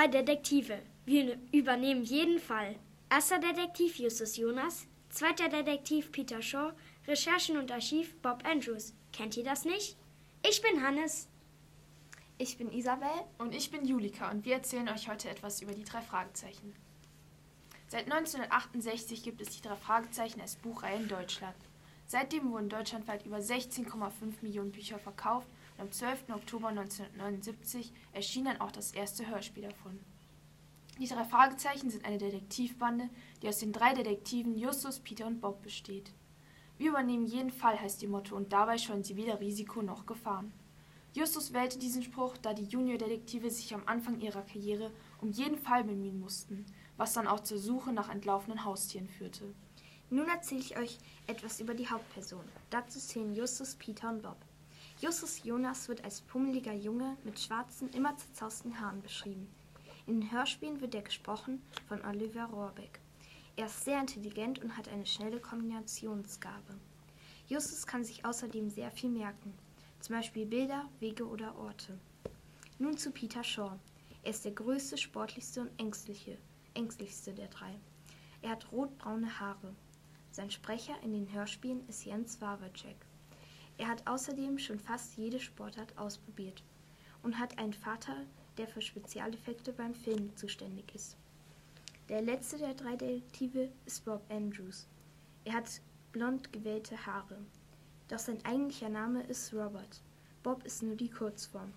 drei Detektive. Wir übernehmen jeden Fall. Erster Detektiv Justus Jonas, zweiter Detektiv Peter Shaw, Recherchen und Archiv Bob Andrews. Kennt ihr das nicht? Ich bin Hannes. Ich bin Isabel. Und ich bin Julika und wir erzählen euch heute etwas über die drei Fragezeichen. Seit 1968 gibt es die drei Fragezeichen als Buchreihe in Deutschland. Seitdem wurden deutschlandweit über 16,5 Millionen Bücher verkauft am 12. Oktober 1979 erschien dann auch das erste Hörspiel davon. Die drei Fragezeichen sind eine Detektivbande, die aus den drei Detektiven Justus, Peter und Bob besteht. Wir übernehmen jeden Fall, heißt ihr Motto, und dabei scheuen sie weder Risiko noch Gefahren. Justus wählte diesen Spruch, da die Juniordetektive sich am Anfang ihrer Karriere um jeden Fall bemühen mussten, was dann auch zur Suche nach entlaufenen Haustieren führte. Nun erzähle ich euch etwas über die Hauptperson. Dazu zählen Justus, Peter und Bob. Justus Jonas wird als pummeliger Junge mit schwarzen, immer zerzausten Haaren beschrieben. In den Hörspielen wird er gesprochen von Oliver Rohrbeck. Er ist sehr intelligent und hat eine schnelle Kombinationsgabe. Justus kann sich außerdem sehr viel merken, zum Beispiel Bilder, Wege oder Orte. Nun zu Peter Shaw. Er ist der größte, sportlichste und ängstliche, ängstlichste der drei. Er hat rotbraune Haare. Sein Sprecher in den Hörspielen ist Jens Wawacek. Er hat außerdem schon fast jede Sportart ausprobiert und hat einen Vater, der für Spezialeffekte beim Film zuständig ist. Der letzte der drei Detektive ist Bob Andrews. Er hat blond gewellte Haare. Doch sein eigentlicher Name ist Robert. Bob ist nur die Kurzform.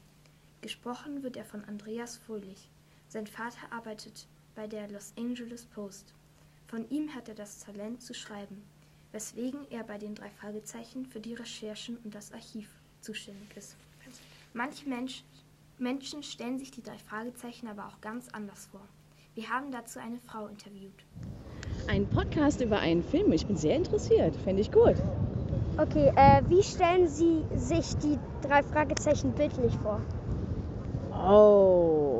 Gesprochen wird er von Andreas Fröhlich. Sein Vater arbeitet bei der Los Angeles Post. Von ihm hat er das Talent zu schreiben, weswegen er bei den drei Fragezeichen für die Recherchen und das Archiv zuständig ist. Manche Mensch, Menschen stellen sich die drei Fragezeichen aber auch ganz anders vor. Wir haben dazu eine Frau interviewt. Ein Podcast über einen Film. Ich bin sehr interessiert. Fände ich gut. Okay, äh, wie stellen Sie sich die drei Fragezeichen bildlich vor? Oh.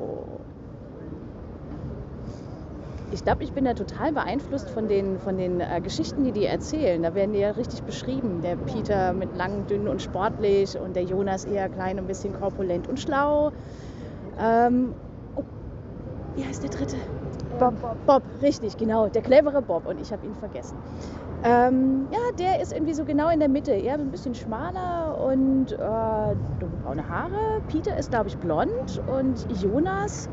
Ich glaube, ich bin da total beeinflusst von den, von den äh, Geschichten, die die erzählen. Da werden die ja richtig beschrieben. Der Peter mit lang, dünn und sportlich und der Jonas eher klein, ein bisschen korpulent und schlau. Ähm, oh, wie heißt der dritte? Bob. Bob, richtig, genau. Der clevere Bob und ich habe ihn vergessen. Ähm, ja, der ist irgendwie so genau in der Mitte. Eher so ein bisschen schmaler und äh, dunkelbraune Haare. Peter ist, glaube ich, blond und Jonas,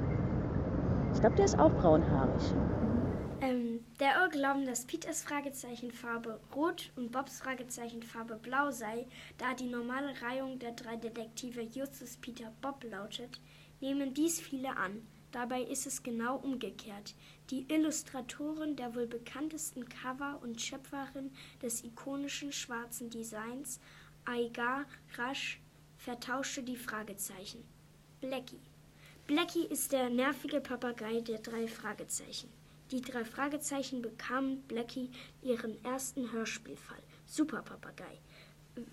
ich glaube, der ist auch braunhaarig. Ähm, der Irrglauben, dass Peters Fragezeichenfarbe rot und Bobs Fragezeichenfarbe blau sei, da die normale Reihung der drei Detektive Justus, Peter, Bob lautet, nehmen dies viele an. Dabei ist es genau umgekehrt. Die Illustratorin der wohl bekanntesten Cover und Schöpferin des ikonischen schwarzen Designs, Aigar Rasch, vertauschte die Fragezeichen. Blackie. Blackie ist der nervige Papagei der drei Fragezeichen. Die drei Fragezeichen bekamen Blackie ihren ersten Hörspielfall. Super Papagei.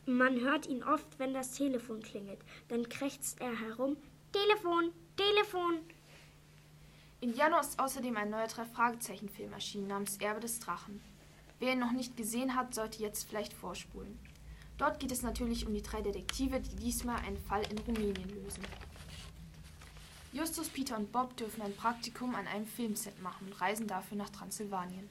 Man hört ihn oft, wenn das Telefon klingelt. Dann krächzt er herum: Telefon, Telefon. Im Januar ist außerdem ein neuer Drei-Fragezeichen-Film erschienen namens Erbe des Drachen. Wer ihn noch nicht gesehen hat, sollte jetzt vielleicht vorspulen. Dort geht es natürlich um die drei Detektive, die diesmal einen Fall in Rumänien lösen. Justus, Peter und Bob dürfen ein Praktikum an einem Filmset machen und reisen dafür nach Transsilvanien.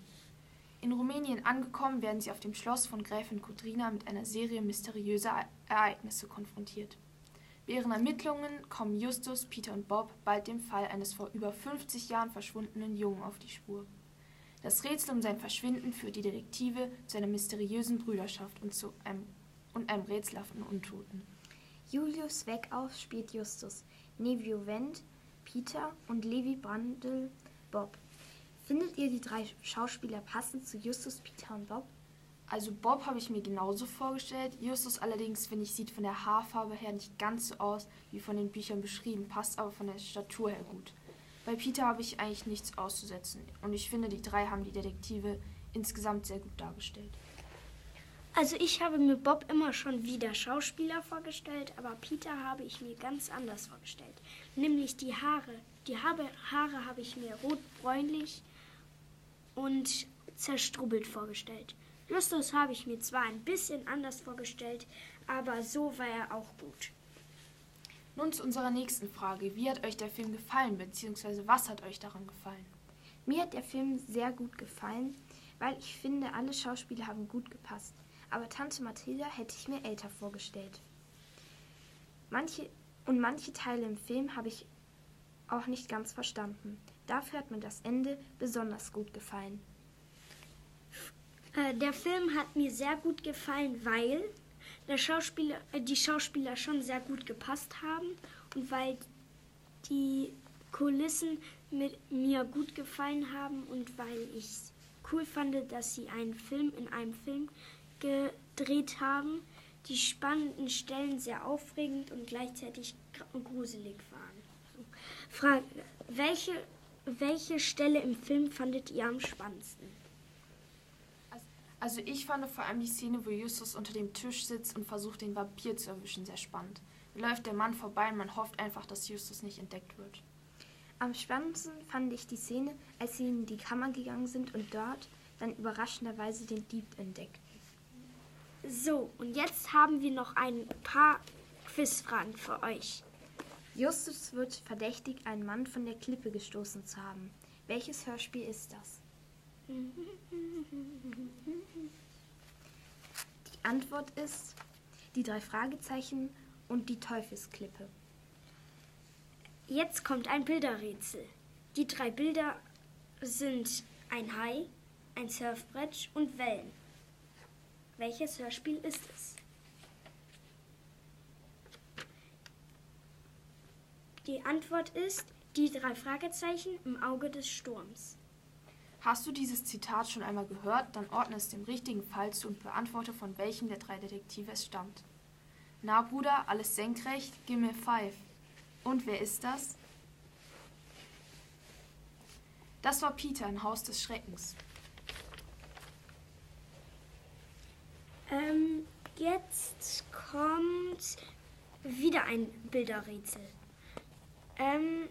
In Rumänien angekommen, werden sie auf dem Schloss von Gräfin Kudrina mit einer Serie mysteriöser Ereignisse konfrontiert. Ihren Ermittlungen kommen Justus, Peter und Bob bald dem Fall eines vor über 50 Jahren verschwundenen Jungen auf die Spur. Das Rätsel um sein Verschwinden führt die Detektive zu einer mysteriösen Brüderschaft und zu einem, und einem rätselhaften Untoten. Julius Weckauf spielt Justus, Nevio Wendt, Peter und Levi Brandl Bob. Findet ihr die drei Schauspieler passend zu Justus, Peter und Bob? Also Bob habe ich mir genauso vorgestellt. Justus allerdings, finde ich, sieht von der Haarfarbe her nicht ganz so aus wie von den Büchern beschrieben, passt aber von der Statur her gut. Bei Peter habe ich eigentlich nichts auszusetzen und ich finde, die drei haben die Detektive insgesamt sehr gut dargestellt. Also ich habe mir Bob immer schon wieder Schauspieler vorgestellt, aber Peter habe ich mir ganz anders vorgestellt. Nämlich die Haare. Die Haare, Haare habe ich mir rot-bräunlich und zerstrubbelt vorgestellt. Justus habe ich mir zwar ein bisschen anders vorgestellt, aber so war er auch gut. Nun zu unserer nächsten Frage. Wie hat euch der Film gefallen, beziehungsweise was hat euch daran gefallen? Mir hat der Film sehr gut gefallen, weil ich finde, alle Schauspieler haben gut gepasst. Aber Tante Mathilda hätte ich mir älter vorgestellt. Manche, und manche Teile im Film habe ich auch nicht ganz verstanden. Dafür hat mir das Ende besonders gut gefallen. Äh, der Film hat mir sehr gut gefallen, weil Schauspieler, äh, die Schauspieler schon sehr gut gepasst haben und weil die Kulissen mit mir gut gefallen haben und weil ich cool fand, dass sie einen Film in einem Film gedreht haben, die spannenden Stellen sehr aufregend und gleichzeitig gruselig waren. Frage, welche, welche Stelle im Film fandet ihr am spannendsten? Also ich fand vor allem die Szene, wo Justus unter dem Tisch sitzt und versucht, den Vampir zu erwischen, sehr spannend. Läuft der Mann vorbei und man hofft einfach, dass Justus nicht entdeckt wird. Am spannendsten fand ich die Szene, als sie in die Kammer gegangen sind und dort dann überraschenderweise den Dieb entdeckten. So, und jetzt haben wir noch ein paar Quizfragen für euch. Justus wird verdächtigt, einen Mann von der Klippe gestoßen zu haben. Welches Hörspiel ist das? Die Antwort ist die drei Fragezeichen und die Teufelsklippe. Jetzt kommt ein Bilderrätsel. Die drei Bilder sind ein Hai, ein Surfbrett und Wellen. Welches Hörspiel ist es? Die Antwort ist die drei Fragezeichen im Auge des Sturms. Hast du dieses Zitat schon einmal gehört, dann ordne es dem richtigen Fall zu und beantworte, von welchem der drei Detektive es stammt. Na, Bruder, alles senkrecht, gib mir five. Und wer ist das? Das war Peter im Haus des Schreckens. Ähm, jetzt kommt wieder ein Bilderrätsel. Ähm,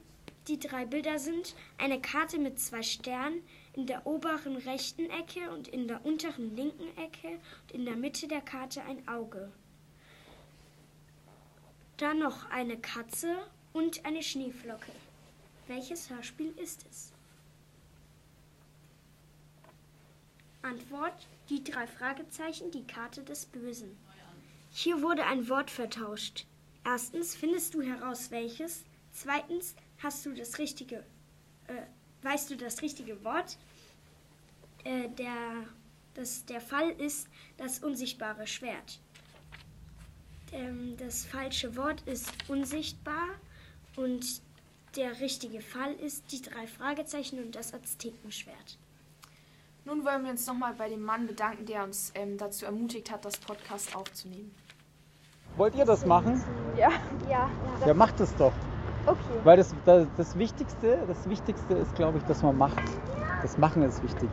die drei Bilder sind eine Karte mit zwei Sternen in der oberen rechten Ecke und in der unteren linken Ecke und in der Mitte der Karte ein Auge. Dann noch eine Katze und eine Schneeflocke. Welches Hörspiel ist es? Antwort: Die drei Fragezeichen, die Karte des Bösen. Hier wurde ein Wort vertauscht. Erstens findest du heraus welches. Zweitens hast du das richtige, äh, weißt du das richtige Wort. Äh, der, das, der Fall ist das unsichtbare Schwert. Ähm, das falsche Wort ist unsichtbar und der richtige Fall ist die drei Fragezeichen und das Aztekenschwert. Nun wollen wir uns nochmal bei dem Mann bedanken, der uns ähm, dazu ermutigt hat, das Podcast aufzunehmen. Wollt ihr das machen? Ja. Ja. Ja, macht es doch. Okay. Weil das, das, das Wichtigste, das Wichtigste ist, glaube ich, dass man macht. Das Machen ist wichtig.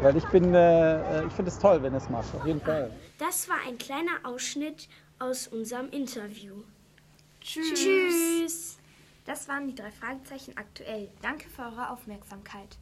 Weil ich bin, äh, ich finde es toll, wenn es macht, auf jeden Fall. Das war ein kleiner Ausschnitt aus unserem Interview. Tschüss. Tschüss. Das waren die drei Fragezeichen aktuell. Danke für eure Aufmerksamkeit.